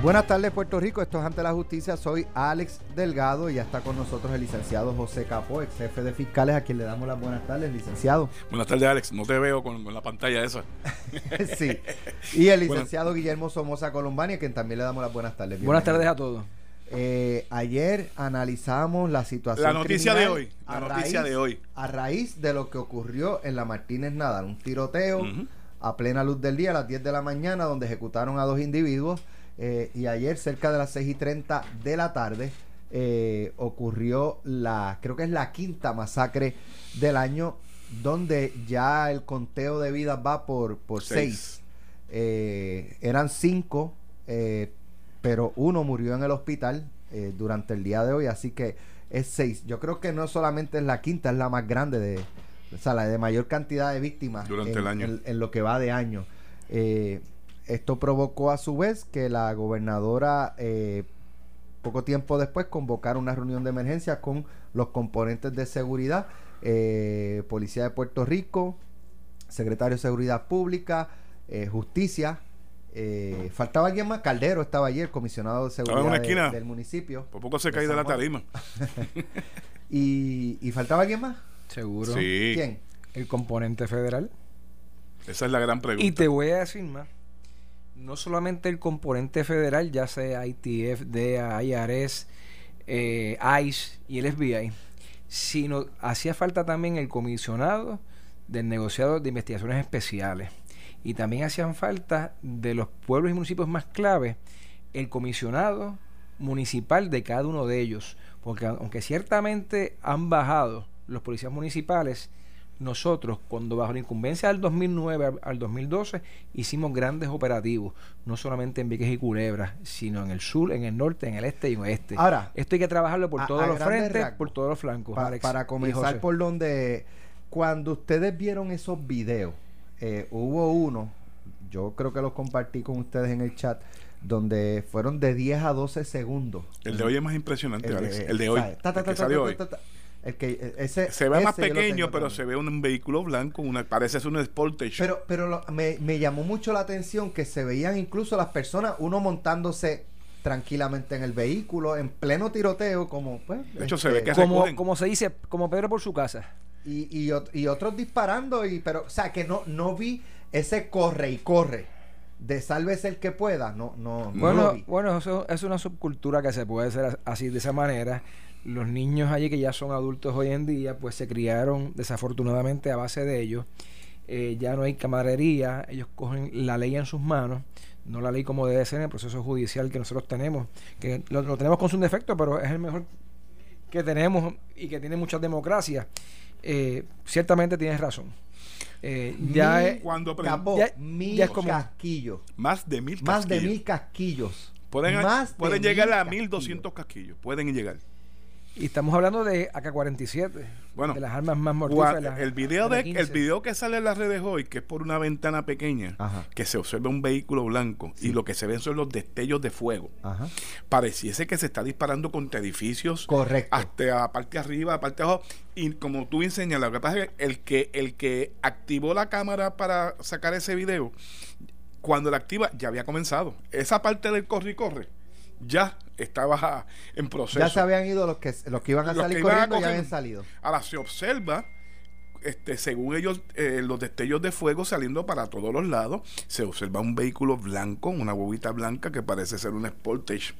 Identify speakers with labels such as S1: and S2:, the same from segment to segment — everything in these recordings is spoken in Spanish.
S1: Buenas tardes Puerto Rico, esto es Ante la Justicia, soy Alex Delgado y ya está con nosotros el licenciado José Capó, ex jefe de fiscales, a quien le damos las buenas tardes, licenciado.
S2: Buenas tardes Alex, no te veo con, la pantalla esa.
S1: sí, y el licenciado Guillermo Somoza Colombani, a quien también le damos las buenas tardes.
S3: Buenas tardes a todos.
S1: Eh, ayer analizamos la situación.
S2: La noticia de hoy. La noticia de hoy.
S1: A raíz de lo que ocurrió en la Martínez Nadal, un tiroteo a plena luz del día a las 10 de la mañana, donde ejecutaron a dos individuos. Eh, y ayer, cerca de las 6 y 30 de la tarde, eh, ocurrió la, creo que es la quinta masacre del año, donde ya el conteo de vidas va por, por seis. Eh, eran cinco, pero uno murió en el hospital durante el día de hoy, así que es seis. Yo creo que no solamente es la quinta, es la más grande de, o sea, la de mayor cantidad de víctimas
S2: durante el año.
S1: En, lo que va de año. Esto provocó a su vez que la gobernadora eh, poco tiempo después convocara una reunión de emergencia con los componentes de seguridad, eh, Policía de Puerto Rico, Secretario de Seguridad Pública, eh, Justicia. faltaba alguien más, Caldero estaba ayer, comisionado de seguridad del municipio.
S2: Por poco se cae de la tarima.
S1: y, y, faltaba alguien más?
S3: Seguro.
S2: Sí.
S1: ¿Quién?
S3: El componente federal.
S2: Esa es la gran pregunta.
S3: Y te voy a decir más no solamente el componente federal, ya sea ITF, DEA, IRS, eh, ICE y el FBI, sino hacía falta también el comisionado del negociado de investigaciones especiales. Y también hacían falta de los pueblos y municipios más clave el comisionado municipal de cada uno de ellos. Porque aunque ciertamente han bajado los policías municipales, nosotros, cuando bajo la incumbencia del 2009 al 2012, hicimos grandes operativos, no solamente en Vieques y Culebras, sino en el sur, en el norte, en el este y en el oeste.
S1: Ahora,
S3: esto hay que trabajarlo por todos los frentes, por todos los flancos.
S1: para comenzar por donde, cuando ustedes vieron esos videos, eh, hubo uno, yo creo que los compartí con ustedes en el chat, donde fueron de 10 a 12 segundos.
S2: El de hoy es más impresionante, Alex. el de hoy. hoy
S1: que ese,
S2: se ve más pequeño, pero se ve un, vehículo blanco, una, parece ser un Sportage.
S1: Pero, pero me, llamó mucho la atención que se veían incluso las personas, uno montándose tranquilamente en el vehículo, en pleno tiroteo, como pues.
S3: De hecho, se ve este, que como, como se dice, como Pedro por su casa.
S1: Y, y, y, otros disparando, y pero, o sea, que no, no vi ese corre y corre de sálvese el que pueda, no, no,
S3: bueno, Bueno, eso es una subcultura que se puede hacer así, de esa manera los niños allí que ya son adultos hoy en día, pues se criaron desafortunadamente a base de ellos. Eh, ya no hay camaradería, ellos cogen la ley en sus manos, no la ley como debe ser en el proceso judicial que nosotros tenemos, que lo, tenemos con su defecto, pero es el mejor que tenemos y que tiene muchas democracias. Eh, ciertamente tienes razón.
S1: Eh, ya es, cuando mil casquillos.
S2: Más de mil
S1: casquillos. Más de mil casquillos.
S2: Pueden, pueden llegar a mil doscientos casquillos. Pueden llegar.
S3: Y estamos hablando de AK-47,
S2: bueno,
S3: de las armas más mortíferas.
S2: El video, de, el video que sale en las redes hoy, que es por una ventana pequeña, que se observa un vehículo blanco y lo que se ven son los destellos de fuego. Pareciese que se está disparando contra edificios.
S1: Correcto.
S2: Hasta la parte arriba, la parte abajo. Y como tú enseñas, lo que pasa es que el que, el que activó la cámara para sacar ese video, cuando la activa, ya había comenzado. Esa parte del corre y corre ya estaba en proceso.
S1: Ya se habían ido los que, los que iban a salir corriendo, ya habían salido.
S2: Ahora se observa, este, según ellos, eh, los destellos de fuego saliendo para todos los lados. Se observa un vehículo blanco, una huevita blanca que parece ser una Sportage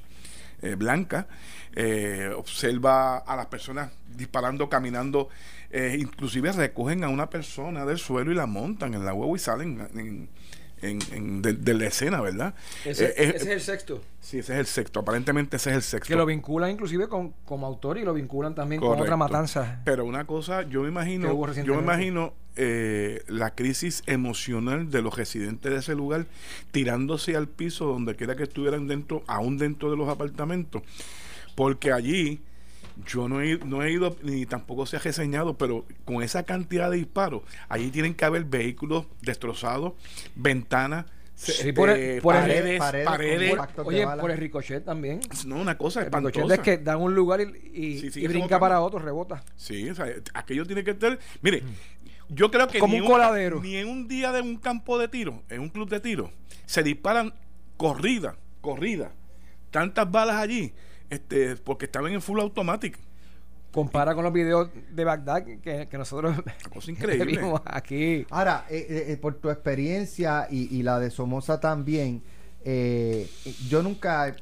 S2: eh, blanca. Eh, observa a las personas disparando, caminando. inclusive recogen a una persona del suelo y la montan en la huevo y salen en, en, de, la escena, ¿verdad?
S3: Ese, eh, eh, es el sexto.
S2: Sí, ese es el sexto. Aparentemente ese es el sexto.
S3: Que lo vinculan inclusive con, como autor y lo vinculan también con otra matanza.
S2: Pero una cosa, yo me imagino, yo me imagino eh, la crisis emocional de los residentes de ese lugar tirándose al piso donde quiera que estuvieran dentro, aún dentro de los apartamentos, porque allí yo no he, no he ido ni tampoco se ha reseñado, pero con esa cantidad de disparos, allí tienen que haber vehículos destrozados, ventanas,
S3: por, el, paredes, paredes, oye, por el ricochet también.
S2: No, una cosa
S3: el ricochet es que dan un lugar y, brinca para otro, rebota.
S2: Sí, o sea, aquello tiene que estar. Mire, yo creo que
S3: Como
S2: ni,
S3: un coladero.
S2: ni en un día de un campo de tiro, en un club de tiro, se disparan corrida, corrida tantas balas allí? Este, porque estaban en full automatic.
S3: Compara con los videos de Bagdad que, que nosotros
S2: cosa increíble.
S3: vimos aquí.
S1: Ahora, eh, eh, eh, por tu experiencia y, y la de Somoza también, eh, yo nunca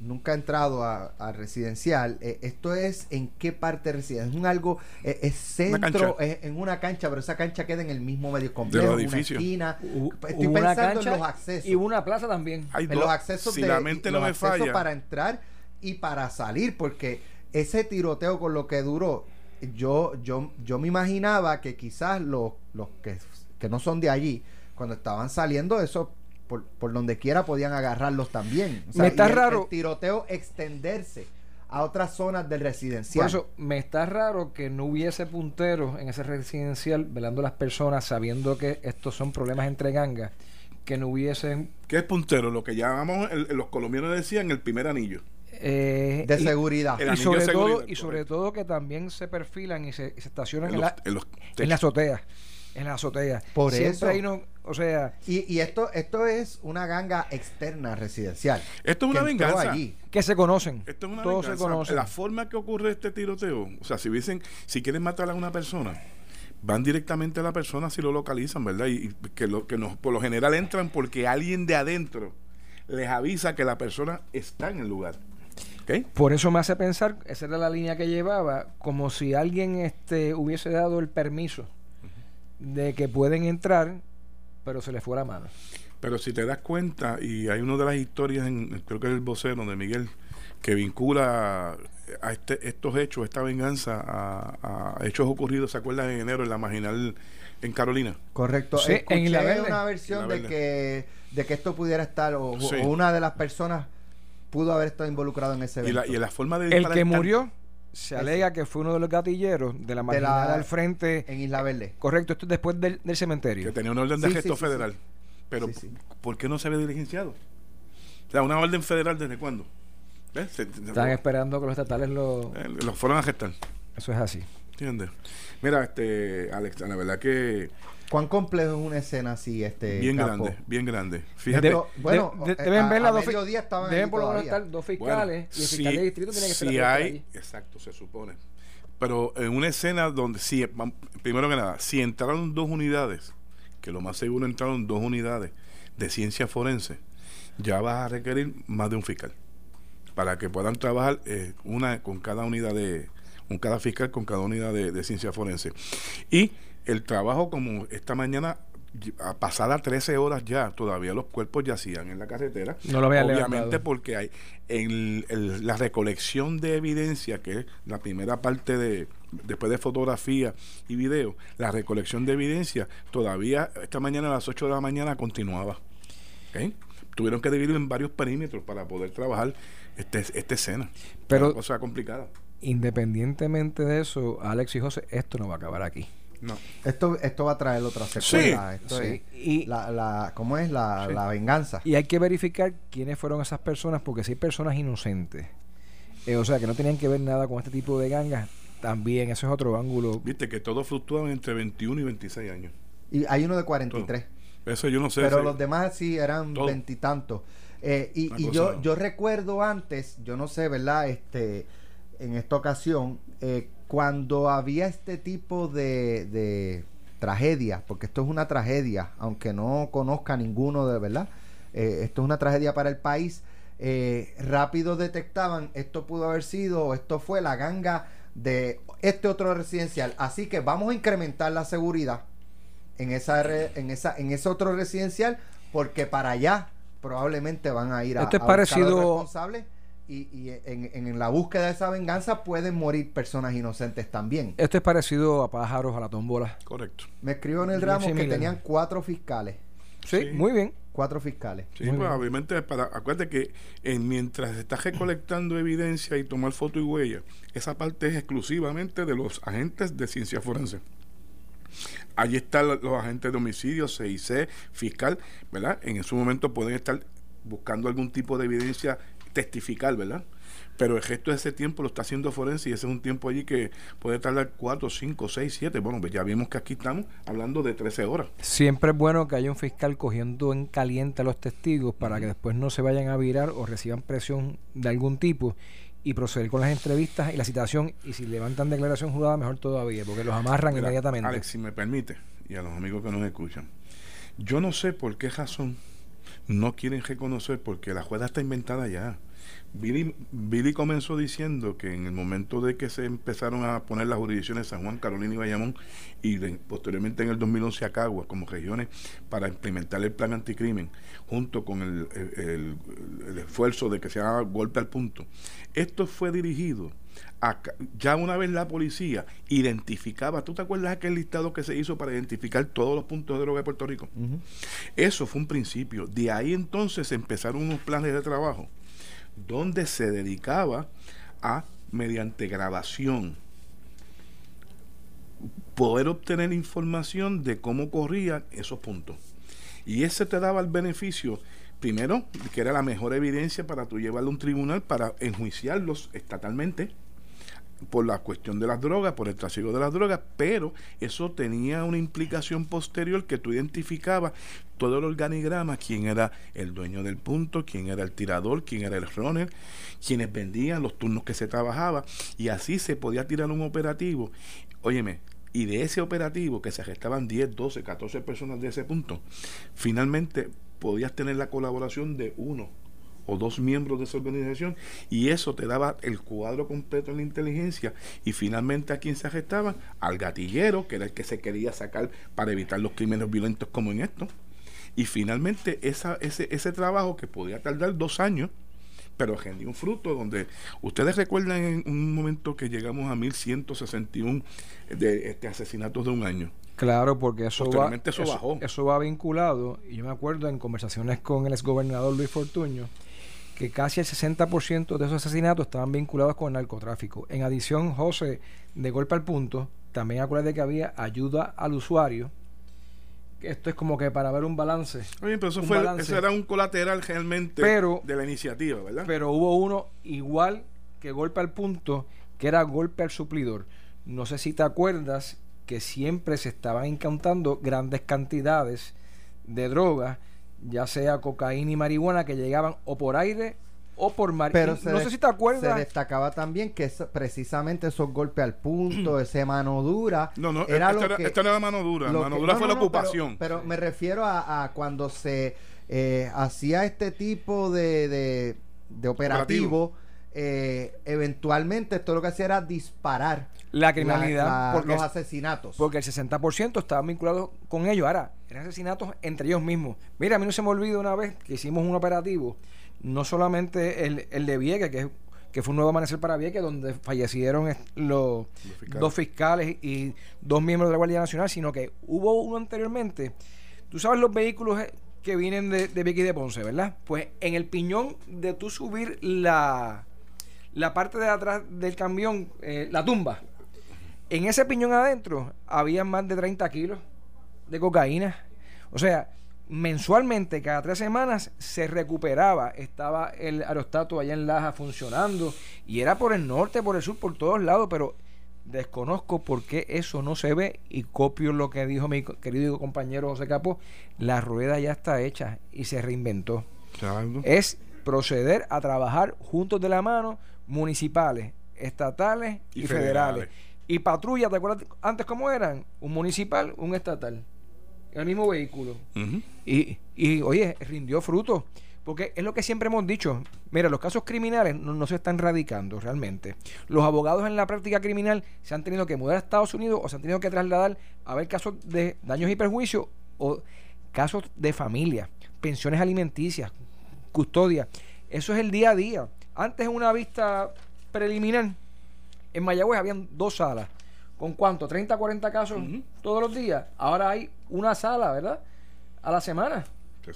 S1: nunca he entrado a, a residencial. Eh, esto es en qué parte residencial. Es un algo, eh, es centro, es en una cancha, pero esa cancha queda en el mismo medio
S2: De
S1: complejo,
S2: los
S1: una esquina.
S3: U-
S1: Estoy
S3: una
S1: pensando
S3: cancha
S1: en los accesos.
S3: y una plaza también.
S2: Hay
S1: en
S2: dos.
S1: los accesos
S2: si
S1: de-
S2: la mente no
S1: los
S2: me falla,
S1: para entrar y para salir, porque ese tiroteo con lo que duró, yo, yo, yo me imaginaba que quizás los, los que, que no son de allí, cuando estaban saliendo, eso por, por donde quiera podían agarrarlos también. O
S3: Me está
S1: y el-
S3: raro.
S1: el tiroteo extenderse a otras zonas del residencial.
S3: Por eso me está raro que no hubiese punteros en ese residencial velando a las personas sabiendo que estos son problemas entre gangas, que no hubiesen
S2: ¿Qué es puntero? Lo que llamamos, el- los colombianos decían, el primer anillo.
S3: Eh,
S1: de
S3: y-
S1: seguridad.
S3: Y sobre todo y sobre todo que también se perfilan y se, y se estacionan
S2: En
S3: en,
S2: los,
S3: la,
S2: en los
S3: en la azotea en la azotea
S1: Por
S3: Siempre
S1: eso.
S3: hay no o sea
S1: Y, y esto, esto es una ganga externa residencial.
S2: Esto es una venganza.
S1: allí.
S3: que se conocen
S2: Esto es una
S3: todos se
S2: venganza.
S3: conocen
S2: La forma que ocurre este tiroteo, o sea, si dicen, si quieren matar a una persona, van directamente a la persona si lo localizan, ¿verdad? Y, y que, lo, que nos, por lo general entran porque alguien de adentro les avisa que la persona está en el lugar.
S3: Por eso me hace pensar esa era la línea que llevaba como si alguien este hubiese dado el permiso de que pueden entrar pero se les fue la mano
S2: Pero si te das cuenta, y hay una de las historias, en, creo que es el vocero de Miguel, que vincula a este, estos hechos, esta venganza, a, a hechos ocurridos, ¿se acuerdan? En enero en la marginal en Carolina.
S1: Correcto.
S3: Sí,
S1: Escuché
S3: en Verde.
S1: una versión de
S2: Verde.
S1: que, de que esto pudiera estar, o, o-
S2: Sí.
S1: o una de las personas pudo haber estado involucrado en ese
S2: Y
S1: evento.
S2: la, y la forma de
S3: el que murió se alega que fue uno de los gatilleros de la marginal al frente
S1: En Isla Verde.
S3: correcto esto es después del, del cementerio
S2: que tenía una orden de
S1: Sí,
S2: arresto
S1: sí, sí,
S2: federal. Pero,
S1: Sí, sí.
S2: ¿por qué no se había diligenciado? O sea, una orden federal desde cuándo? ¿Ves? Se- se-
S3: están esperando que los estatales lo
S2: eh, los fueron a gestar.
S3: eso es así
S2: ¿Entiendes? Mira, este, Alex, la verdad que
S1: ¿Cuán complejo es una escena así, este
S2: bien grande, bien grande. Fíjate,
S1: bueno,
S3: De- de-
S1: eh,
S3: deben
S1: a-
S3: ver las dos deben por lo menos estar dos
S2: Bueno,
S3: fiscales y el fiscal
S2: si-
S3: de distrito tiene que estar
S2: si hay, exacto, se supone. Pero en una escena donde, si, primero que nada, si entraron dos unidades, que lo más seguro entraron dos unidades de ciencia forense, ya vas a requerir más de un fiscal para que puedan trabajar eh, una con cada unidad de, con cada fiscal con cada unidad de, de ciencia forense. Y el trabajo como esta mañana a pasada 13 horas ya, todavía los cuerpos yacían en la carretera.
S3: No lo
S2: Obviamente
S3: levantado.
S2: porque hay en el- la recolección de evidencia, que es la primera parte de, después de fotografía y video, la recolección de evidencia todavía esta mañana a las 8 de la mañana continuaba. Tuvieron que dividirlo en varios perímetros para poder trabajar este, esta escena.
S3: Pero-
S2: cosa complicada.
S3: independientemente de eso Alex y José esto no va a acabar aquí
S2: No.
S1: Esto, esto va a traer otra secuela. Esto
S3: Sí.
S1: es
S3: Y-
S1: la, la, ¿Cómo es? La,
S3: Sí.
S1: la venganza.
S3: y hay que verificar quiénes fueron esas personas porque si hay personas inocentes eh, o sea que no tenían que ver nada con este tipo de gangas también eso es otro ángulo
S2: Viste que todos fluctuaban entre 21 y 26 años.
S1: Y hay uno de 43.
S2: Eso yo no sé.
S1: pero
S2: si-
S1: los demás sí eran
S2: Todo.
S1: veintitantos. Eh, y yo, yo recuerdo antes, yo no sé, ¿verdad? Este, en esta ocasión, eh, cuando había este tipo de, de tragedias, porque esto es una tragedia, aunque no conozca ninguno de verdad, eh, esto es una tragedia para el país. eh, rápido detectaban esto pudo haber sido, esto fue la ganga de este otro residencial. Así que vamos a incrementar la seguridad en esa en esa en ese otro residencial porque para allá probablemente van a ir a,
S3: Esto es
S1: a
S3: parecido-
S1: y, y en, en la búsqueda de esa venganza pueden morir personas inocentes también.
S3: esto es parecido a pájaros a la tómbola
S2: Correcto.
S1: Me escribió en el ramo que tenían cuatro fiscales,
S3: sí,
S2: Sí.
S3: muy bien
S1: cuatro fiscales.
S2: Sí, pues obviamente, para, acuérdate que en, mientras se está recolectando evidencia y tomar foto y huella, esa parte es exclusivamente de los agentes de ciencia forense. Allí están los, los agentes de homicidio, CIC, fiscal, ¿verdad? En su momento pueden estar buscando algún tipo de evidencia testificar, ¿verdad? pero el resto de ese tiempo lo está haciendo forense y ese es un tiempo allí que puede tardar 4, 5, 6, 7. Bueno, pues ya vimos que aquí estamos hablando de 13 horas.
S3: Siempre es bueno que haya un fiscal cogiendo en caliente a los testigos para que después no se vayan a virar o reciban presión de algún tipo y proceder con las entrevistas y la citación y si levantan declaración jurada mejor todavía porque los amarran inmediatamente.
S2: Alex, si me permite y a los amigos que nos escuchan, yo no sé por qué razón no quieren reconocer porque la jueza está inventada ya. Billy, Billy, comenzó diciendo que en el momento de que se empezaron a poner las jurisdicciones de San Juan, Carolina y Bayamón y posteriormente en el 2011 a Caguas como regiones para implementar el plan anticrimen junto con el, el esfuerzo de que se haga golpe al punto, esto fue dirigido ya una vez la policía identificaba, ¿tú te acuerdas aquel listado que se hizo para identificar todos los puntos de droga de Puerto Rico? Eso fue un principio. De ahí entonces empezaron unos planes de trabajo donde se dedicaba a, mediante grabación, poder obtener información de cómo corrían esos puntos. Y ese te daba el beneficio, primero, que era la mejor evidencia para tú llevarlo a un tribunal para enjuiciarlos estatalmente por la cuestión de las drogas, por el trasiego de las drogas, pero eso tenía una implicación posterior que tú identificabas todo el organigrama, quién era el dueño del punto, quién era el tirador, quién era el runner, quienes vendían, los turnos que se trabajaba, y así se podía tirar un operativo. Óyeme, y de ese operativo, que se arrestaban 10, 12, 14 personas de ese punto, finalmente podías tener la colaboración de uno o dos miembros de esa organización y eso te daba el cuadro completo en la inteligencia y finalmente a quién se arrestaba al gatillero que era el que se quería sacar para evitar los crímenes violentos como en esto y finalmente esa, ese, ese trabajo que podía tardar dos años pero generó un fruto donde ustedes recuerdan en un momento que llegamos a 1161 de este asesinatos de un año
S3: Claro, porque eso va,
S2: eso, bajó.
S3: eso va vinculado, y yo me acuerdo en conversaciones con el exgobernador Luis Fortuño, que casi el 60% de esos asesinatos estaban vinculados con el narcotráfico. En adición, José, de golpe al punto, también acuérdate que había ayuda al usuario. Esto es como que para ver un balance.
S2: Oye, pero eso, fue, eso era un colateral realmente de la iniciativa, ¿verdad?
S3: Pero hubo uno igual que golpe al punto, que era golpe al suplidor. No sé si te acuerdas que siempre se estaban incantando grandes cantidades de drogas ya sea cocaína y marihuana, que llegaban o por aire o por mar.
S1: Pero no sé si te acuerdas. Se destacaba también que precisamente esos golpes al punto, ese mano dura.
S2: No, no, era esto, era, esto no era mano dura. Mano dura fue la ocupación.
S1: Pero, me refiero a, cuando se eh, hacía este tipo de, de, operativo. Eh, eventualmente esto lo que hacía era disparar
S3: la criminalidad
S1: por los asesinatos.
S3: Porque el 60% estaban vinculados con ellos. Ahora, eran asesinatos entre ellos mismos. Mira, a mí no se me olvida una vez que hicimos un operativo, no solamente el, el de Vieques, que, que fue un nuevo amanecer para Vieques, donde fallecieron los, dos fiscales y dos miembros de la Guardia Nacional, sino que hubo uno anteriormente. Tú sabes los vehículos eh, que vienen de, de Vieques y de Ponce, ¿verdad? Pues en el piñón de tú subir la, la parte de atrás del camión, eh, la tumba, en ese piñón adentro había más de 30 kilos de cocaína. O sea, mensualmente, cada tres semanas, se recuperaba. Estaba el aerostato allá en Laja funcionando. Y era por el norte, por el sur, por todos lados. Pero desconozco por qué eso no se ve. Y copio lo que dijo mi querido compañero José Capo. La rueda ya está hecha y se reinventó. Es proceder a trabajar juntos de la mano municipales, estatales y, federales y patrulla, ¿te acuerdas antes cómo eran? Un municipal, un estatal. El mismo vehículo. y, y, oye, rindió fruto. Porque es lo que siempre hemos dicho. Mira, los casos criminales no, se están radicando realmente. Los abogados en la práctica criminal se han tenido que mudar a Estados Unidos o se han tenido que trasladar a ver casos de daños y perjuicios o casos de familia, pensiones alimenticias, custodia. Eso es el día a día. Antes una vista preliminar en Mayagüez habían dos salas. ¿Con cuánto? ¿30, 40 casos todos los días? Ahora hay una sala, ¿verdad? A la semana.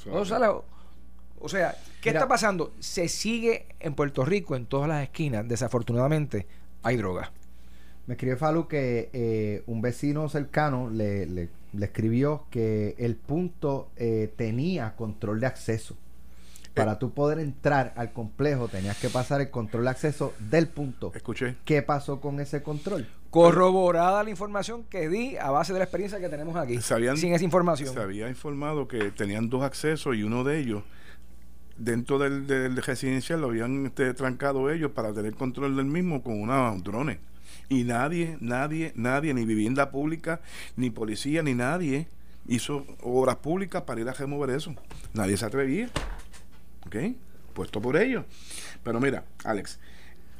S3: Dos salas. O sea, ¿qué está pasando? Se sigue en Puerto Rico, en todas las esquinas, desafortunadamente, hay droga.
S1: Me escribe Falu que eh, un vecino cercano le, le, escribió que el punto eh, tenía control de acceso. Para tú poder entrar al complejo tenías que pasar el control de acceso del punto.
S2: Escuché.
S1: ¿Qué pasó con ese control?
S3: Corroborada la información que di a base de la experiencia que tenemos aquí. sin esa información.
S2: Se había informado que tenían dos accesos y uno de ellos dentro del, del residencial lo habían este, trancado ellos para tener control del mismo con unos drones. Y nadie, nadie, nadie, ni vivienda pública, ni policía, ni nadie hizo obras públicas para ir a remover eso. Nadie se atrevía. ¿Ok? Puesto por ellos. Pero mira, Alex,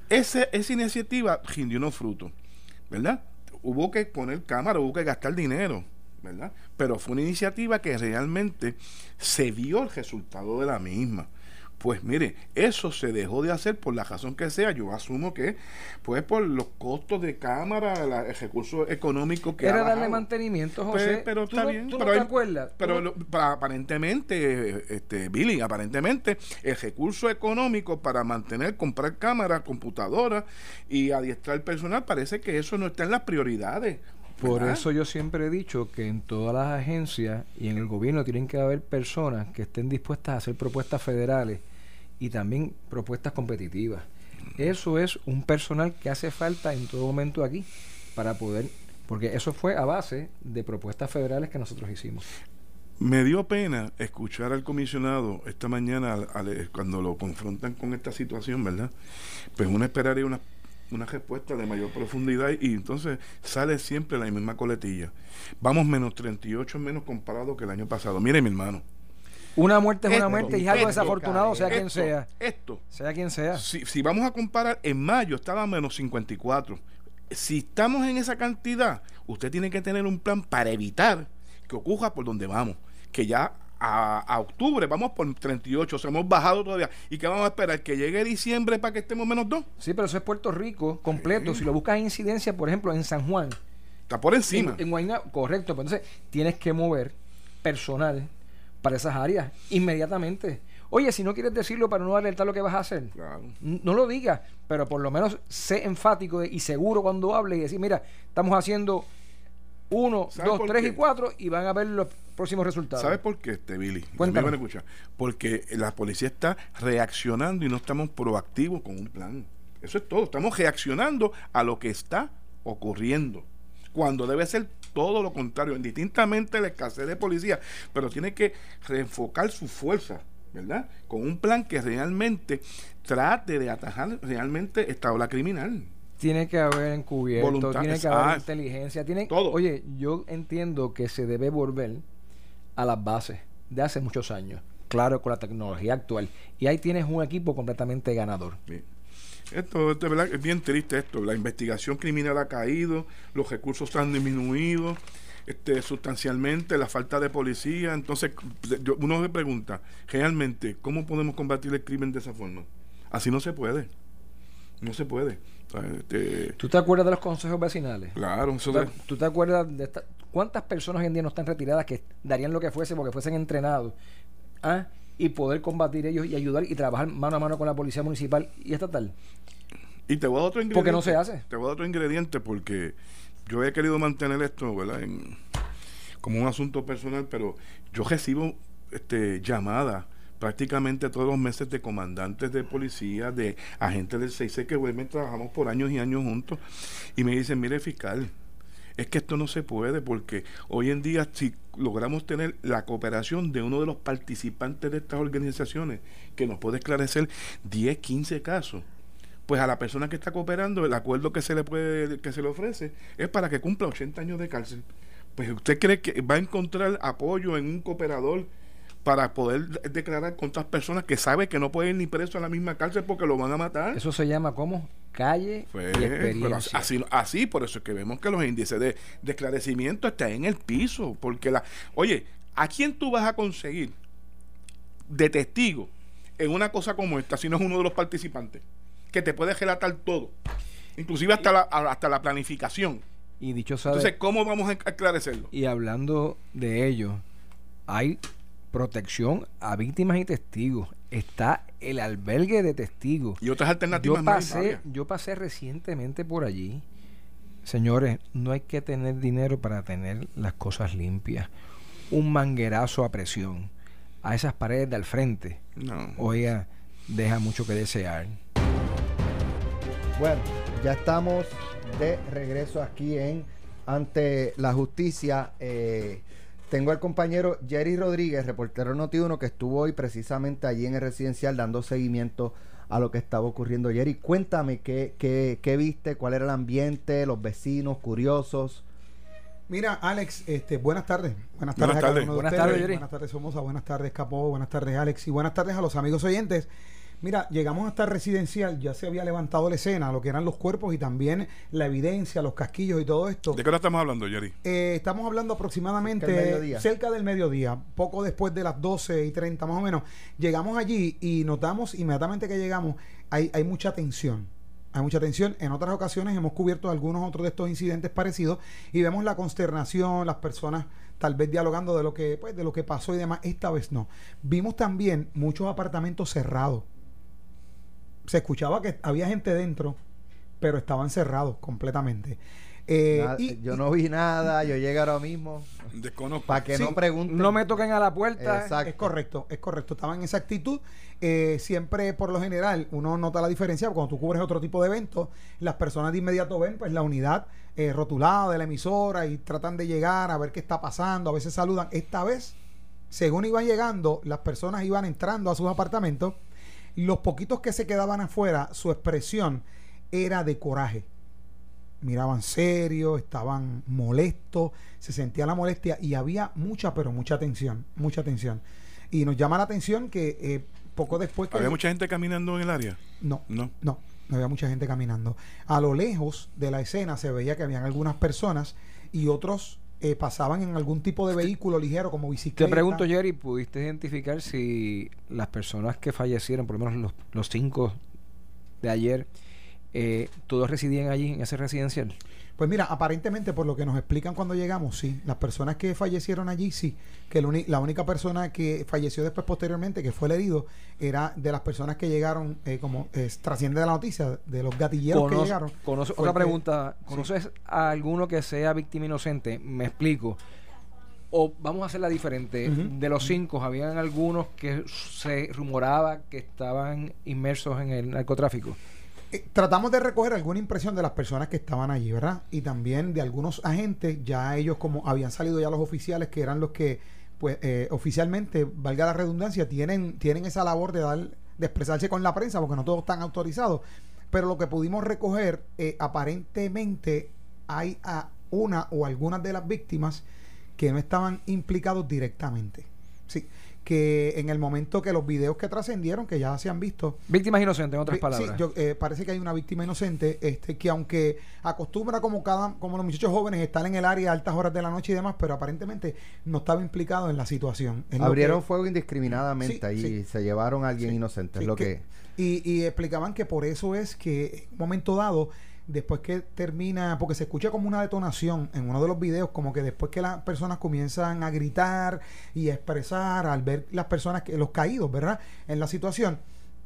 S2: ese, esa iniciativa rindió unos frutos, ¿verdad? Hubo que poner cámara, hubo que gastar dinero, ¿verdad? Pero fue una iniciativa que realmente se vio el resultado de la misma. Pues mire, eso se dejó de hacer por la razón que sea. Yo asumo que, pues por los costos de cámara, el recurso económico que
S3: Era darle mantenimiento,
S2: pues,
S3: José.
S2: pero está bien.
S3: ¿tú
S2: pero
S3: no te acuerdas?
S2: Pero aparentemente, este, Billy, aparentemente, el recurso económico para mantener, comprar cámaras, computadoras y adiestrar personal, parece que eso no está en las prioridades.
S3: Por eso yo siempre he dicho que en todas las agencias y en el gobierno tienen que haber personas que estén dispuestas a hacer propuestas federales y también propuestas competitivas. Eso es un personal que hace falta en todo momento aquí para poder, porque eso fue a base de propuestas federales que nosotros hicimos.
S2: Me dio pena escuchar al comisionado esta mañana cuando lo confrontan con esta situación, ¿verdad? Pues uno esperaría una, una respuesta de mayor profundidad y entonces sale siempre la misma coletilla. Vamos menos 38 menos comparado que el año pasado. Mire, mi hermano,
S3: una muerte es una muerte y es algo desafortunado, sea quien sea.
S2: Esto.
S3: Sea quien sea.
S2: Si, si vamos a comparar, en mayo estaba menos 54. Si estamos en esa cantidad, usted tiene que tener un plan para evitar que ocurra por donde vamos. Que ya a, octubre vamos por 38, o sea, hemos bajado todavía. ¿Y qué vamos a esperar? ¿Que llegue diciembre para que estemos menos 2?
S3: Sí, pero eso es Puerto Rico completo. Si lo buscas en incidencia, por ejemplo, en San Juan.
S2: Está por encima.
S3: En, en correcto. Pues entonces tienes que mover personal para esas áreas inmediatamente. Oye, si no quieres decirlo para no alertar lo que vas a hacer, no lo digas, pero por lo menos sé enfático y seguro cuando hable y decir, mira, estamos haciendo uno, dos, tres y cuatro y van a ver los próximos resultados.
S2: ¿Sabes por qué, este Billy?
S3: Cuéntame.
S2: Porque la policía está reaccionando y no estamos proactivos con un plan. Eso es todo. Estamos reaccionando a lo que está ocurriendo. Cuando debe ser todo lo contrario, indistintamente la escasez de policía, pero tiene que reenfocar su fuerza, ¿verdad? Con un plan que realmente trate de atajar realmente esta ola criminal.
S3: Tiene que haber encubierto, tiene que haber inteligencia, tiene
S2: todo.
S3: Oye, yo entiendo que se debe volver a las bases de hace muchos años, claro, con la tecnología actual. Y ahí tienes un equipo completamente ganador.
S2: Esto, es bien triste esto. La investigación criminal ha caído, los recursos han disminuido este, sustancialmente, la falta de policía. Entonces, uno se pregunta, realmente, ¿cómo podemos combatir el crimen de esa forma? Así no se puede. No se puede. Este,
S3: ¿Tú te acuerdas de los consejos vecinales?
S2: Claro.
S3: ¿Tú, te, acuerdas de cuántas personas hoy en día no están retiradas que darían lo que fuese porque fuesen entrenados? ¿Ah? y poder combatir ellos y ayudar y trabajar mano a mano con la policía municipal y estatal.
S2: Y te voy a dar otro ingrediente.
S3: Porque no se hace.
S2: Te voy a dar otro ingrediente porque yo he querido mantener esto, ¿verdad? En, como un asunto personal, pero yo recibo este llamadas prácticamente todos los meses de comandantes de policía, de agentes del 6 que obviamente trabajamos por años y años juntos, y me dicen, mire fiscal, es que esto no se puede porque hoy en día si logramos tener la cooperación de uno de los participantes de estas organizaciones que nos puede esclarecer 10, 15 casos, pues a la persona que está cooperando el acuerdo que se le puede que se le ofrece es para que cumpla 80 años de cárcel. Pues usted cree que va a encontrar apoyo en un cooperador para poder declarar contra personas que sabe que no pueden ir ni preso a la misma cárcel porque lo van a matar.
S3: Eso se llama como calle y experiencia.
S2: así, así, por eso es que vemos que los índices de, de esclarecimiento están en el piso. Porque la, oye, ¿a quién tú vas a conseguir de testigo en una cosa como esta si no es uno de los participantes? Que te puede relatar todo, inclusive hasta la, hasta la planificación.
S3: Y dicho
S2: Entonces, ¿cómo vamos a esclarecerlo?
S3: Y hablando de ello, hay protección a víctimas y testigos. Está el albergue de testigos.
S2: Y otras alternativas
S3: yo pasé, Yo pasé recientemente por allí. Señores, no hay que tener dinero para tener las cosas limpias. Un manguerazo a presión. a esas paredes de al frente,
S2: No.
S3: oiga, deja mucho que desear.
S1: Bueno, ya estamos de regreso aquí en ante la justicia. Eh, tengo al compañero Jerry Rodríguez, reportero Noti1, que estuvo hoy precisamente allí en el residencial dando seguimiento a lo que estaba ocurriendo. Jerry, cuéntame qué, qué, qué viste, cuál era el ambiente, los vecinos, curiosos.
S4: Mira, Alex, este, buenas tardes.
S2: Buenas
S4: Buenas tardes a cada
S2: tardes.
S4: uno de
S3: Buenas
S4: ustedes.
S3: tardes, Yuri.
S4: Buenas tardes, Somoza. Buenas tardes, Capó. Buenas tardes, Alex. Y buenas tardes a los amigos oyentes. Mira, llegamos hasta el residencial, ya se había levantado la escena, lo que eran los cuerpos y también la evidencia, los casquillos y todo esto.
S2: ¿De qué hora estamos hablando, Jerry?
S4: Eh, estamos hablando aproximadamente
S1: Cerca del mediodía.
S4: cerca del mediodía, poco después de las 12 y 30 más o menos. Llegamos allí y notamos inmediatamente que llegamos, hay, hay mucha tensión. Hay mucha tensión. En otras ocasiones hemos cubierto algunos otros de estos incidentes parecidos y vemos la consternación, las personas tal vez dialogando de lo que pues, de lo que pasó y demás. Esta vez no. Vimos también muchos apartamentos cerrados. Se escuchaba que había gente dentro, pero estaban cerrados completamente. Eh,
S1: Nada-
S4: y-
S1: yo
S4: y-
S1: no vi nada, yo llegué ahora mismo.
S2: Desconozco.
S1: Para que
S4: Sí.
S1: no pregunten.
S3: No me toquen a la puerta.
S1: Exacto.
S4: Es correcto, es correcto. Estaba en esa actitud. Eh, siempre, por lo general, uno nota la diferencia cuando tú cubres otro tipo de eventos. Las personas de inmediato ven pues la unidad eh, rotulada de la emisora y tratan de llegar a ver qué está pasando. A veces saludan. Esta vez, según iban llegando, las personas iban entrando a sus apartamentos. Los poquitos que se quedaban afuera, su expresión era de coraje miraban serios, estaban molestos, se sentía la molestia y había mucha, pero mucha tensión, mucha tensión. Y nos llama la atención que eh, poco después que...
S2: ¿Había mucha gente caminando en el área?
S4: No,
S2: No.
S4: no, no había mucha gente caminando. A lo lejos de la escena se veía que habían algunas personas y otros eh, pasaban en algún tipo de vehículo ligero como bicicleta.
S3: Te pregunto, Jerry, ¿pudiste identificar si las personas que fallecieron, por lo menos los, los cinco de ayer, eh, todos residían allí en ese residencial?
S4: Pues mira, aparentemente por lo que nos explican cuando llegamos, sí. Las personas que fallecieron allí, sí. Que la, única persona que falleció después posteriormente, que fue el herido, era de las personas que llegaron, eh, como eh, trasciende de la noticia, de los gatilleros que llegaron.
S3: conoce- otra pregunta, ¿conoces a alguno que sea víctima inocente? Me explico. O vamos a hacerla diferente. De los cinco, ¿habían algunos que se rumoraba que estaban inmersos en el narcotráfico?
S4: Eh, tratamos de recoger alguna impresión de las personas que estaban allí, ¿verdad? Y también de algunos agentes, ya ellos como habían salido ya los oficiales, que eran los que, pues, eh, oficialmente, valga la redundancia, tienen, tienen esa labor de dar, de expresarse con la prensa, porque no todos están autorizados. Pero lo que pudimos recoger, eh, aparentemente hay a una o algunas de las víctimas que no estaban implicados directamente. Sí, que en el momento que los videos que trascendieron, que ya se han visto,
S3: Víctimas inocentes, en otras palabras.
S4: Sí, yo, eh, parece que hay una víctima inocente este, que aunque acostumbra como cada como los muchachos jóvenes estar en el área a altas horas de la noche y demás, pero aparentemente no estaba implicado en la situación.
S1: Abrieron
S4: que-
S1: fuego indiscriminadamente
S4: Sí,
S1: ahí
S4: sí.
S1: y se llevaron a alguien
S4: Sí,
S1: inocente.
S4: sí,
S1: es lo
S4: que-
S1: que.
S4: y, y explicaban que por eso es que en un momento dado, después que termina, porque se escucha como una detonación en uno de los videos, como que después que las personas comienzan a gritar y a expresar al ver las personas, que los caídos, ¿verdad? En la situación,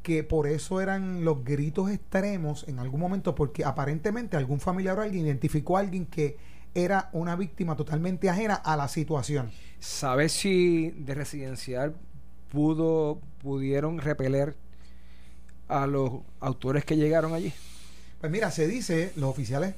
S4: que por eso eran los gritos extremos en algún momento, porque aparentemente algún familiar o alguien identificó a alguien que era una víctima totalmente ajena a la situación.
S3: ¿Sabes si de residencial pudo pudieron repeler a los autores que llegaron allí?
S4: Pues mira, se dice, los oficiales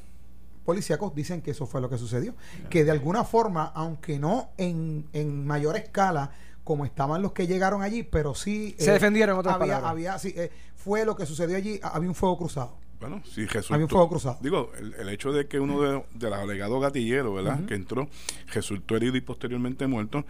S4: policíacos dicen que eso fue lo que sucedió. Que de alguna forma, aunque no en, en mayor escala como estaban los que llegaron allí, pero sí...
S3: Se defendieron, en otras
S4: había,
S3: palabras.
S4: había, sí, eh, fue lo que sucedió allí, ha- había un fuego cruzado.
S2: Bueno, sí, Jesús.
S4: Había un fuego cruzado.
S2: Digo, el, el hecho de que uno de, de los alegados gatilleros, ¿verdad? Que entró, resultó herido y posteriormente muerto,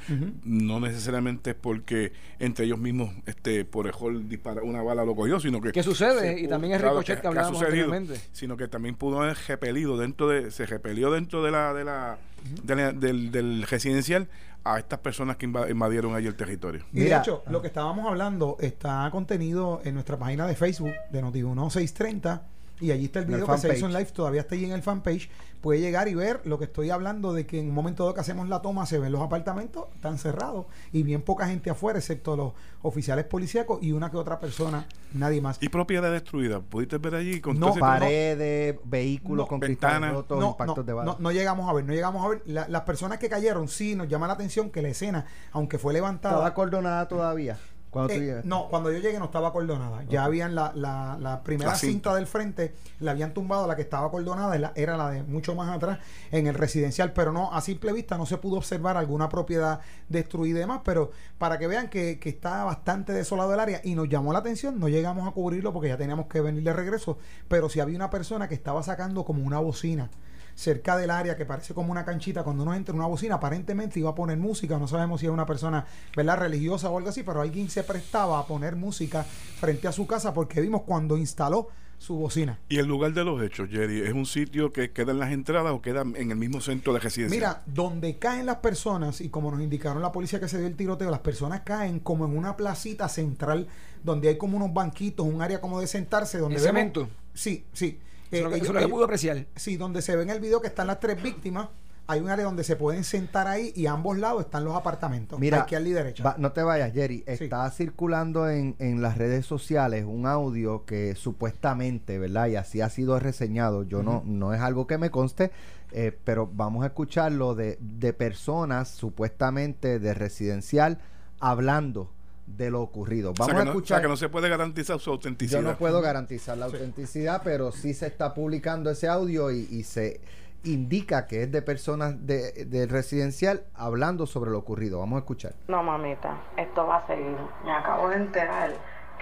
S2: no necesariamente es porque entre ellos mismos, este, por ejemplo, dispara una bala lo cogió, sino que...
S3: ¿Qué sucede? Y también
S2: claro,
S3: ricochet que
S2: ha
S3: hablábamos
S2: sucedido,
S3: anteriormente.
S2: Sino que también pudo haber repelido dentro de... Se repelió dentro de la... De la de la- del, del residencial a estas personas que inva- invadieron allí el territorio.
S4: Y de
S1: Mira.
S4: hecho, lo que estábamos hablando está contenido en nuestra página de Facebook de Noti1630 y allí está el video que se hizo en live, todavía está allí en el fanpage, puede llegar y ver lo que estoy hablando de que en un momento dado que hacemos la toma se ven los apartamentos, están cerrados y bien poca gente afuera, excepto los oficiales policíacos y una que otra persona, nadie más.
S2: Y propiedad destruida. ¿Pudiste ver allí? Con
S4: No,
S1: Paredes, vehículos
S4: No,
S1: con
S2: ventanas.
S1: rotos,
S4: no,
S1: impactos
S4: no,
S1: de bala.
S4: no, no llegamos a ver, no llegamos a ver. La- las personas que cayeron, sí, nos llama la atención que la escena, aunque fue levantada,
S1: ¿Estaba acordonada todavía? Cuando tú
S4: Eh,
S1: llegaste?
S4: no, cuando yo llegué no estaba acordonada. Ya habían la, la, la primera
S2: La cinta.
S4: cinta. del frente, la habían tumbado, la que estaba acordonada era la de mucho más atrás en el residencial, pero no, a simple vista no se pudo observar alguna propiedad destruida y demás, pero para que vean que, que está bastante desolado el área y nos llamó la atención, no llegamos a cubrirlo porque ya teníamos que venir de regreso, pero si había una persona que estaba sacando como una bocina cerca del área que parece como una canchita cuando uno entra una bocina aparentemente iba a poner música no sabemos si es una persona verdad religiosa o algo así pero alguien se prestaba a poner música frente a su casa porque vimos cuando instaló su bocina
S2: ¿Y el lugar de los hechos, Jerry? ¿Es un sitio que queda en las entradas o queda en el mismo centro de residencia?
S4: Mira, donde caen las personas, y como nos indicaron la policía que se dio el tiroteo, las personas caen como en una placita central, donde hay como unos banquitos, un área como de sentarse, donde
S3: ¿En
S4: vemos-
S3: cemento?
S4: Sí, sí.
S3: Eso es lo que-
S4: Eh,
S3: eso es lo que
S4: ellos-
S3: pudo apreciar.
S4: Sí, donde se ve en el video que están las tres víctimas, hay un área donde se pueden sentar ahí y a ambos lados están los apartamentos.
S1: Mira,
S4: izquierda y derecha.
S1: va- no te vayas, Jerry.
S4: Sí.
S1: Está circulando en, en las redes sociales un audio que supuestamente, ¿verdad? Y así ha sido reseñado. Yo no, no es algo que me conste, eh, pero vamos a escucharlo de, de personas supuestamente de residencial hablando de lo ocurrido.
S2: o sea,
S1: Vamos a
S2: no, o sea,
S1: escuchar.
S2: que no se puede garantizar su autenticidad.
S1: Yo no puedo garantizar la autenticidad, pero sí se está publicando ese audio y, y se indica que es de personas de, del residencial hablando sobre lo ocurrido. Vamos a escuchar.
S5: No, mamita, esto va a seguir. Me acabo de enterar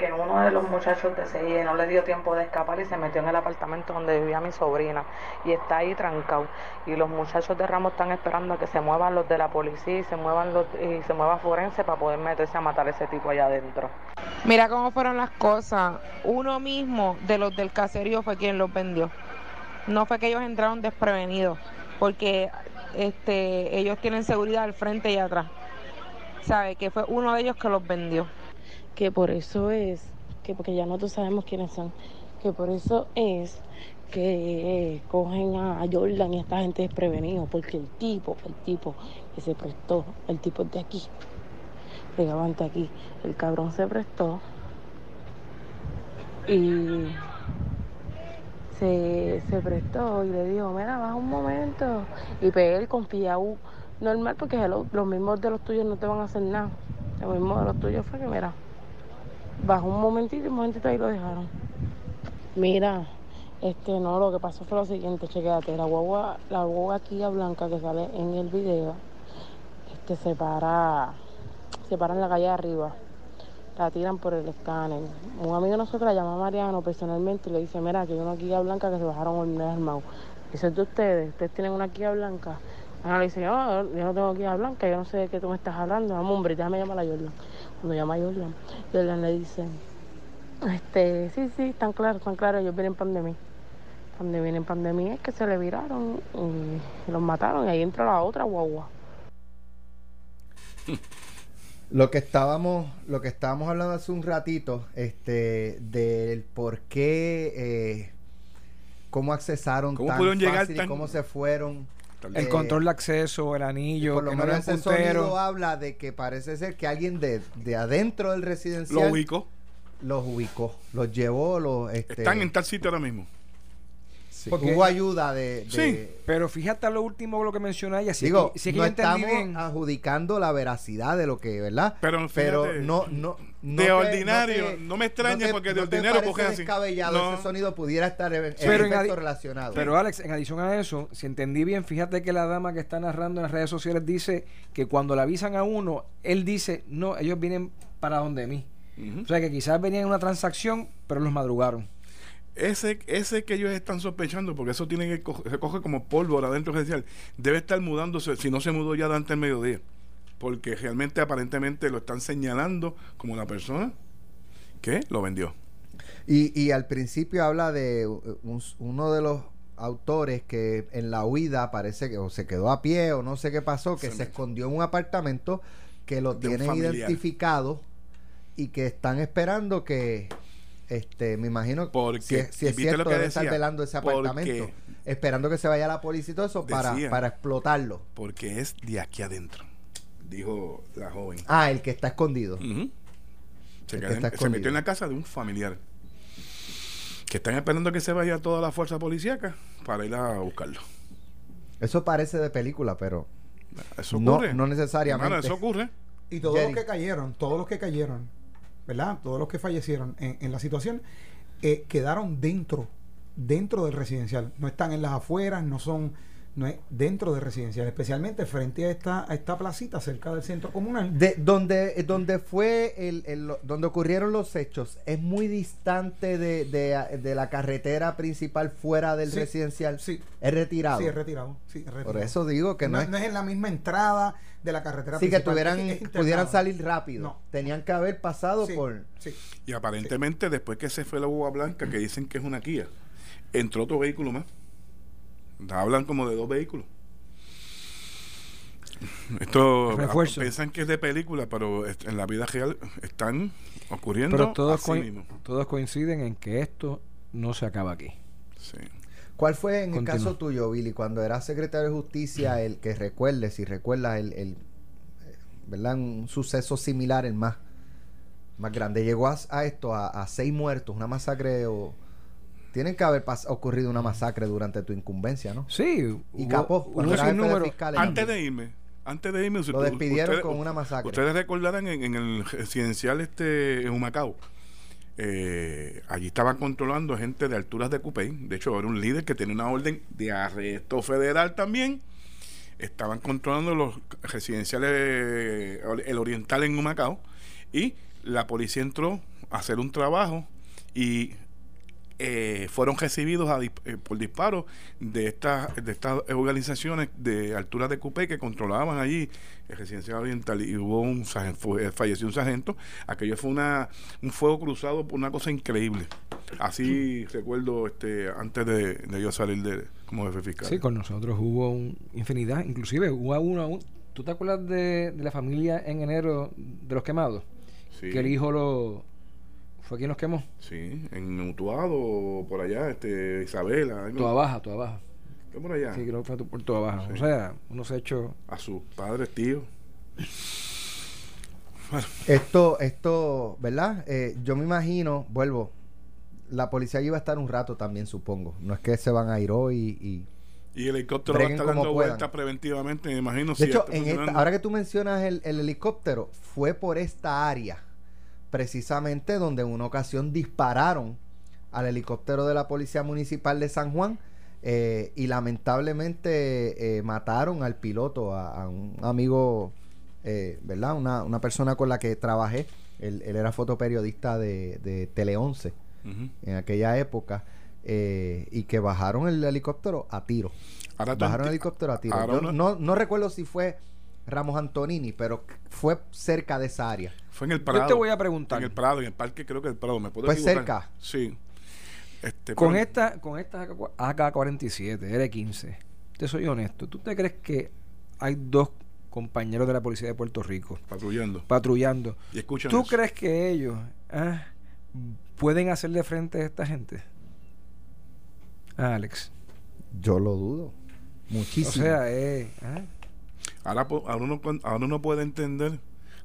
S5: que uno de los muchachos de CIE no le dio tiempo de escapar y se metió en el apartamento donde vivía mi sobrina y está ahí trancado. Y los muchachos de Ramos están esperando a que se muevan los de la policía y se muevan los y se mueva forense para poder meterse a matar a ese tipo allá adentro.
S6: Mira cómo fueron las cosas. Uno mismo de los del caserío fue quien los vendió. No fue que ellos entraron desprevenidos, porque este, ellos tienen seguridad al frente y atrás. ¿Sabe? Que fue uno de ellos que los vendió.
S7: Que por eso es, que porque ya nosotros sabemos quiénes son, que por eso es que cogen a Jordan y a esta gente desprevenido, porque el tipo, el tipo que se prestó, el tipo de aquí, de aquí, el cabrón se prestó y se, se prestó y le dijo, mira, baja un momento. Y pegué el confiado normal porque hello, los mismos de los tuyos no te van a hacer nada. Los mismos de los tuyos fue que, mira, bajó un momentito y un momentito ahí lo dejaron. Mira, este no, lo que pasó fue lo siguiente, chequéate, la guagua, la guagua Kia blanca que sale en el video, este se para, se para en la calle de arriba la tiran por el escáner. Un amigo de nosotros la llama Mariano personalmente y le dice, mira, que hay una Kia blanca que se bajaron hormigas armado. Dice, ¿de ustedes? ¿Ustedes tienen una Kia blanca? Ana le dice, no, yo no tengo Kia blanca, yo no sé de qué tú me estás hablando. Vamos, hombre, déjame llamar a Jordan. Cuando llama a Jordan, Jordan le dice, este, sí, sí, están claros, están claros, ellos vienen en pandemia. Cuando vienen en pandemia es que se le viraron y los mataron y ahí entra la otra guagua.
S1: Lo que estábamos, lo que estábamos hablando hace un ratito, este, del por qué, eh, cómo accesaron
S2: ¿Cómo
S1: tan
S2: pudieron llegar
S1: fácil y
S2: tan-
S1: cómo se fueron.
S3: El
S1: Eh,
S3: control de acceso, el anillo,
S1: Por lo
S3: que
S1: menos ese sonido
S3: puntero.
S1: habla de que parece ser que alguien de, de adentro del
S2: Lo
S1: residencial
S2: ubicó.
S1: los ubicó, los llevó, los este,
S2: Están en tal sitio ahora mismo.
S1: Sí,
S3: Porque-
S1: hubo ayuda de, de-
S2: Sí.
S3: Pero fíjate lo último lo que mencionáis, así
S1: digo,
S3: que, si es que
S1: no estamos
S3: bien.
S1: adjudicando la veracidad de lo que, ¿verdad?
S2: Pero
S1: pero no, no, no
S2: de
S1: te-
S2: ordinario,
S1: te-
S2: no me extraña
S1: te-
S2: porque de
S1: te
S2: ordinario cogen así.
S1: descabellado
S2: No.
S1: ese sonido pudiera estar en, en
S3: Pero en
S1: relacionado.
S3: Pero Alex, en adición a eso, si entendí bien, fíjate que la dama que está narrando en las redes sociales dice que cuando le avisan a uno, él dice, no, ellos vienen para donde mí. O sea que quizás venían en una transacción, pero los madrugaron.
S2: Ese, ese que ellos están sospechando, porque eso tiene que co- se coge como pólvora dentro residencial, debe estar mudándose, si no se mudó ya de antes del mediodía. Porque realmente, aparentemente, lo están señalando como una persona que lo vendió.
S1: Y, y al principio habla de un- uno de los autores que en la huida parece que o se quedó a pie o no sé qué pasó, que
S2: Se
S1: escondió en un apartamento que lo tienen identificado y que están esperando que este, me imagino
S2: Porque,
S1: si es, si es cierto
S2: lo que
S1: debe estar velando ese
S2: porque-
S1: apartamento, esperando que se vaya la policía y todo eso para,
S2: Decía.
S1: para explotarlo.
S2: Porque es de aquí adentro, dijo la joven.
S1: Ah, el que está escondido.
S2: Se,
S1: que
S2: en- metió en la casa de un familiar. Que están esperando que se vaya toda la fuerza policíaca para ir a buscarlo.
S1: Eso parece de película, pero
S2: Eso ocurre.
S1: no necesariamente.
S2: Eso ocurre.
S4: Y todos
S1: Jerry.
S4: los que cayeron, todos los que cayeron, ¿verdad? Todos los que fallecieron en, la situación, eh, quedaron dentro, dentro del residencial. No están en las afueras, no son, no es dentro del residencial, especialmente frente a esta, a esta placita cerca del centro comunal.
S1: de donde eh, donde fue el, donde ocurrieron los hechos es muy distante de, de- de la carretera principal fuera del
S4: Sí,
S1: residencial.
S4: sí.
S1: Es retirado.
S4: Sí, es retirado. Sí, es retirado.
S1: Por eso digo que no,
S4: no,
S1: es
S4: no es en la misma entrada de la carretera
S1: sí que
S4: principal,
S1: tuvieran pudieran salir rápido.
S4: No.
S1: Tenían que haber pasado
S4: Sí,
S1: por
S4: sí.
S2: Y aparentemente, después que se fue la uva blanca, que dicen que es una Kia, entró otro vehículo más. Hablan como de dos vehículos. Esto
S3: Refuerzo.
S2: piensan que es de película, pero en la vida real están ocurriendo
S3: Pero todos,
S2: así
S3: coi-
S2: mismo.
S3: todos coinciden en que esto no se acaba aquí.
S2: Sí.
S1: ¿Cuál fue en
S3: Continúa.
S1: el caso tuyo, Billy, cuando eras secretario de justicia, el que recuerdes, si recuerdas el, el, ¿verdad? Un suceso similar, el más, más grande. Llegó a, a esto, a, a seis muertos, una masacre o... Tienen que haber ocurrido una masacre durante tu incumbencia, ¿no?
S3: Sí,
S1: Y capó,
S2: Antes de irme, antes de irme,
S1: Lo despidieron
S2: ustedes-
S1: con una masacre.
S2: Ustedes recordarán en, en el residencial este en Humacao. eh, allí estaban controlando gente de alturas de Cupey. De hecho, era un líder que tenía una orden de arresto federal también. Estaban controlando los residenciales, eh, el oriental en Humacao. Y la policía entró a hacer un trabajo y eh, fueron recibidos a eh, por disparos de estas de estas organizaciones de altura de Cupé que controlaban allí el residencial oriental y hubo un fue- falleció un sargento aquello fue una un fuego cruzado por una cosa increíble así recuerdo este antes de, de yo salir de como jefe fiscal
S3: Sí, con nosotros hubo un, infinidad. Inclusive hubo uno, un- ¿tú te acuerdas de, de la familia en enero de los quemados?
S2: sí,
S3: Que el hijo lo... ¿Fue quien los quemó?
S2: sí en Utuado por allá este Isabela
S3: Toda baja, toda baja.
S2: ¿qué por allá
S3: Sí, creo que fue por toda baja.
S2: Sí.
S3: O sea, unos hechos...
S2: a sus padres tíos
S1: Esto, esto, ¿verdad? Eh, yo me imagino, vuelvo, la policía va a estar un rato también, supongo. No es que se van a ir hoy y...
S2: Y el helicóptero va a estar dando vueltas preventivamente, me imagino.
S1: De
S2: si
S1: hecho, en esta, ahora que tú mencionas el, el helicóptero, fue por esta área, precisamente donde en una ocasión dispararon al helicóptero de la Policía Municipal de San Juan eh, y lamentablemente eh, mataron al piloto, a, a un amigo, eh, ¿verdad? Una, una persona con la que trabajé. Él, él era fotoperiodista de, de Tele 11
S2: Ujú.
S1: en aquella época eh, y que bajaron el helicóptero a tiro.
S2: Ahora
S1: Bajaron el helicóptero a tiro. Yo no, no recuerdo si fue Ramos Antonini, pero fue cerca de esa área.
S2: Fue en el Prado.
S3: Yo te voy a preguntar.
S2: En el Prado, en el parque, creo que el Prado. ¿Me puedo
S1: Pues
S2: equivocar?
S1: cerca.
S2: Sí. Este,
S3: Con
S2: pero-
S3: esta, con esta AK-47, R15, te soy honesto, ¿tú te crees que hay dos compañeros de la policía de Puerto Rico
S2: Patrullando.
S3: patrullando?
S2: Y escuchan
S3: ¿Tú
S2: eso.
S3: crees que ellos ah, pueden hacerle frente a esta gente? Ah, Alex.
S1: Yo lo dudo.
S3: O
S1: Muchísimo.
S3: sea, eh, ah,
S2: Ahora, ahora, uno, ahora uno puede entender,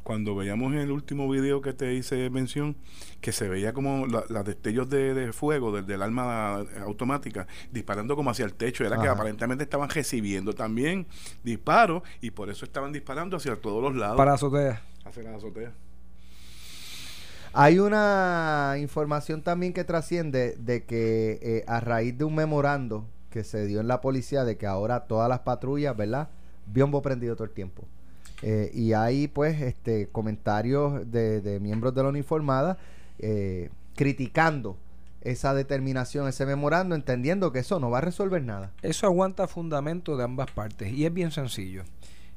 S2: cuando veíamos en el último video que te hice mención, que se veía como la- los destellos de, de fuego del, del arma automática disparando como hacia el techo. Era que aparentemente estaban recibiendo también disparos y por eso estaban disparando hacia todos los lados.
S3: para azotea.
S2: hacia las azoteas.
S1: Hay una información también que trasciende de que eh, a raíz de un memorando que se dio en la policía de que ahora todas las patrullas, ¿verdad? Biombo prendido todo el tiempo. Eh, y hay pues este comentarios de, de miembros de la uniformada eh, criticando esa determinación, ese memorando, entendiendo que eso no va a resolver nada.
S3: Eso aguanta fundamento de ambas partes y es bien sencillo.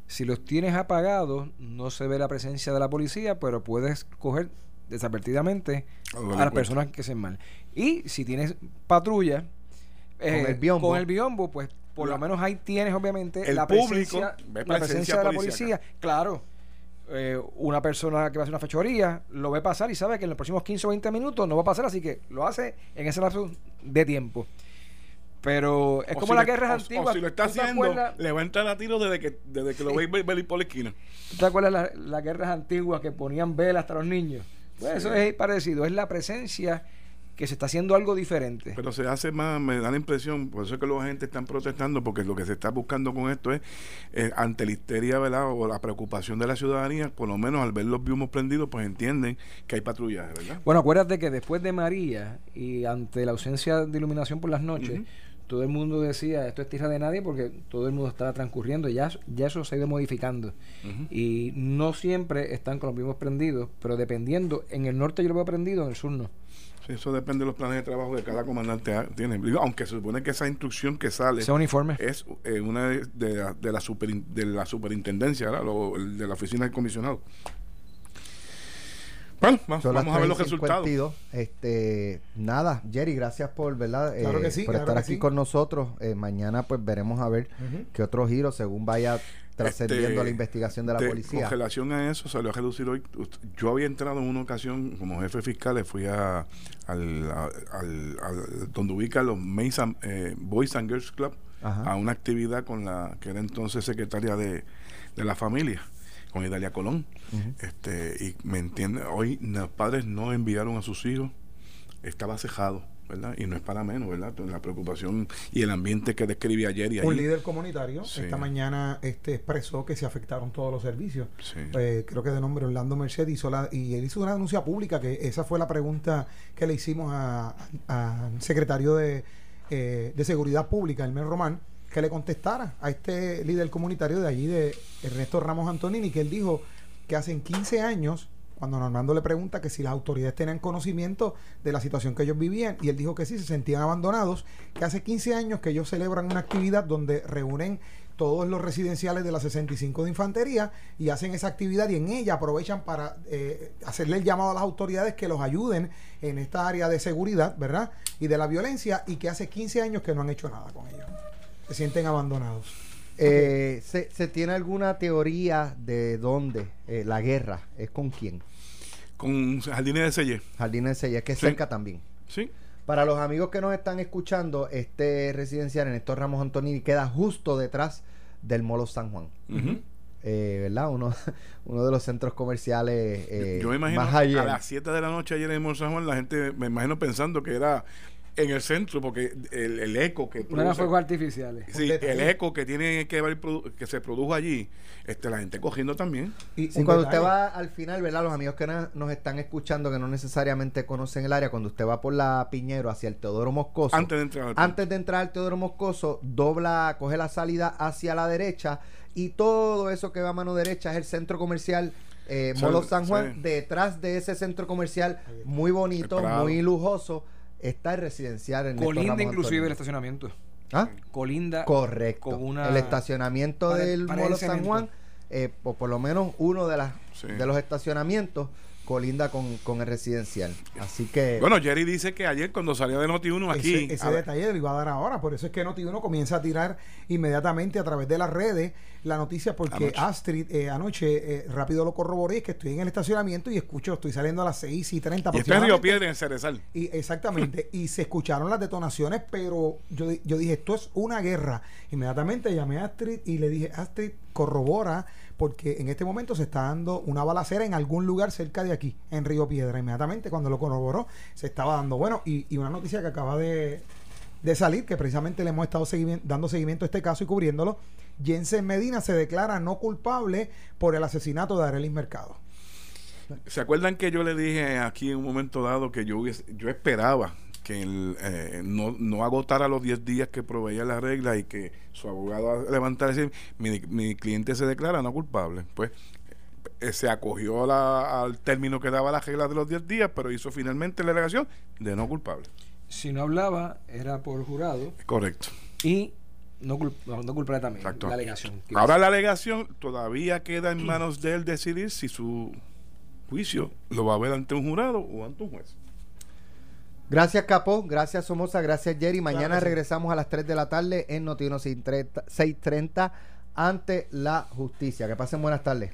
S3: Si los tienes apagados, no se ve la presencia de la policía, pero puedes coger desapertidamente
S2: A
S3: las personas que se mal. Y si tienes patrulla eh,
S1: Con el biombo.
S3: con el biombo, pues por
S2: La-
S3: lo menos ahí tienes obviamente
S2: El
S3: la
S2: público
S3: presencia,
S2: ve
S3: la presencia
S2: presencia
S3: de la policía. Claro. eh, una persona que va a hacer una fechoría lo ve pasar y sabe que en los próximos 15 o 20 minutos no va a pasar, así que lo hace en ese lapso de tiempo. Pero es
S2: O
S3: como
S2: si
S3: las guerras antiguas.
S2: O si lo está
S3: ¿Tú te
S2: haciendo,
S3: acuerdas-
S2: le va a entrar a tiro desde que, desde que lo veis venir por la esquina.
S3: ¿Tú te acuerdas la- las guerras antiguas que ponían velas hasta los niños? Pues eso es parecido, es la presencia que se está haciendo algo diferente.
S2: Pero se hace más, me da la impresión, por eso es que los agentes están protestando, porque lo que se está buscando con esto es, eh, ante la histeria, ¿verdad? O la preocupación de la ciudadanía, por lo menos al ver los biomos prendidos, pues entienden que hay patrullaje, ¿verdad?
S3: Bueno, acuérdate que después de María y ante la ausencia de iluminación por las noches, todo el mundo decía esto es tierra de nadie porque todo el mundo estaba transcurriendo y ya, ya eso se ha ido modificando. Y no siempre están con los mismos prendidos, pero dependiendo, en el norte yo lo veo prendido, en el sur no.
S2: Eso depende de los planes de trabajo que cada comandante tiene. Digo, Aunque se supone que esa instrucción que sale
S3: Ese uniforme.
S2: es eh, una de, de la, de, la superin- de la superintendencia, ¿verdad? Lo- el de la oficina del comisionado. Bueno, vamos a ver los
S1: 3:52.
S2: resultados.
S1: Este, nada, Jerry, gracias por, ¿verdad?
S4: Claro
S1: Eh,
S4: que sí,
S1: por
S4: claro
S1: estar
S4: que
S1: aquí
S4: sí.
S1: con nosotros. Eh, mañana pues veremos a ver qué otro giro según vaya trascendiendo
S2: Este,
S1: la investigación de la
S2: de-
S1: policía.
S2: Con relación a eso, salió a reducir hoy. Yo había entrado en una ocasión como jefe fiscal, le fui a, al, a- al- al- donde ubica los Mason, eh, Boys and Girls Club
S1: Ajá.
S2: a una actividad con la que era entonces secretaria de, de la familia, con Idalia Colón. Este Y me entiende, hoy los padres no enviaron a sus hijos, estaba cejado. ¿Verdad? Y no es para menos, ¿verdad? La preocupación y el ambiente que describí ayer y
S4: Un líder comunitario
S2: Sí.
S4: esta mañana este, expresó que se afectaron todos los servicios.
S2: Sí.
S4: Eh, creo que de nombre Orlando Merced hizo la, y él hizo una denuncia pública que esa fue la pregunta que le hicimos a- al secretario de, eh, de Seguridad Pública, Elmer Román, que le contestara a este líder comunitario de allí, de Ernesto Ramos Antonini, que él dijo que hace 15 años, cuando Normando le pregunta que si las autoridades tenían conocimiento de la situación que ellos vivían, y él dijo que sí, se sentían abandonados, que hace 15 años que ellos celebran una actividad donde reúnen todos los residenciales de la 65 de Infantería y hacen esa actividad y en ella aprovechan para eh, hacerle el llamado a las autoridades que los ayuden en esta área de seguridad, ¿verdad? Y de la violencia y que hace 15 años que no han hecho nada con ellos. Se sienten abandonados.
S1: Eh, ¿se, se tiene alguna teoría de dónde eh, la guerra es con quién?
S2: Con Jardines de Selle.
S1: Jardines de Sella, que es
S2: Sí.
S1: cerca también.
S2: Sí.
S1: Para los amigos que nos están escuchando, este residencial en Néstor Ramos Antonini queda justo detrás del Molo San Juan. Eh, ¿Verdad? Uno, uno de los centros comerciales eh,
S2: Yo me imagino
S1: más
S2: a
S1: allá.
S2: las 7 de la noche ayer en Mont San Juan, la gente me imagino pensando que era en el centro, porque el, el eco que
S3: No
S2: produce-
S3: fuegos artificiales.
S2: Sí, el eco que tiene que ver produ- que se produjo allí, este la gente cogiendo también.
S4: Y
S1: cuando
S4: detalle,
S1: usted va al final, ¿verdad? Los amigos que na- nos están escuchando, que no necesariamente conocen el área, cuando usted va por la Piñero hacia el Teodoro Moscoso,
S2: Antes de entrar al
S1: antes de entrar al Teodoro Moscoso, dobla, coge la salida hacia la derecha y todo eso que va a mano derecha es el centro comercial eh, Molo San Juan.
S2: sí.
S1: Detrás de ese centro comercial muy bonito, muy lujoso, está el residencial en
S3: Colinda
S1: Ramos
S3: inclusive el estacionamiento.
S1: ¿Ah?
S3: Colinda
S1: Correcto.
S3: con una
S1: el estacionamiento del Molo San. Juan, eh, o por lo menos uno de, las,
S2: Sí.
S1: de los estacionamientos, colinda con, con el residencial. Así que...
S2: Bueno, Jerry dice que ayer cuando salió de Noti1 aquí,
S4: ese, detalle lo iba a dar ahora, por eso es que Noti1 comienza a tirar inmediatamente a través de las redes la noticia porque
S2: Anoche.
S4: Astrid eh, anoche eh, rápido lo corroboré, es que estoy en el estacionamiento y escucho, estoy saliendo a las 6 y 30
S2: y está en Río. Piedra en Cerezal.
S4: Y exactamente, y se escucharon las detonaciones, pero yo, yo dije, esto es una guerra. Inmediatamente llamé a Astrid y le dije, Astrid, corrobora, porque en este momento se está dando una balacera en algún lugar cerca de aquí, en Río Piedra. Inmediatamente cuando lo corroboró, se estaba dando. Bueno, y, y una noticia que acaba de, de salir, que precisamente le hemos estado dando seguimiento a este caso y cubriéndolo, Jensen Medina se declara no culpable por el asesinato de Arelis Mercado.
S2: ¿Se acuerdan que yo le dije aquí en un momento dado que yo hubiese- yo esperaba que él, eh, no, no agotara los 10 días que proveía la regla y que su abogado levantara y decir, mi, mi cliente se declara no culpable? Pues eh, se acogió la- al término que daba la regla de los 10 días, pero hizo finalmente la alegación de no culpable.
S3: Si no hablaba, era por jurado
S2: Correcto.
S3: y no, cul- no, no culpable también.
S2: Exacto.
S3: La alegación.
S2: Ahora la alegación todavía queda en manos de él decidir si su juicio lo va a ver ante un jurado o ante un juez.
S1: Gracias, Capo. Gracias, Somoza. Gracias, Jerry. Mañana
S4: Claro que sí.
S1: regresamos a las 3 de la tarde en Noticiero 630 ante la justicia. Que pasen buenas tardes.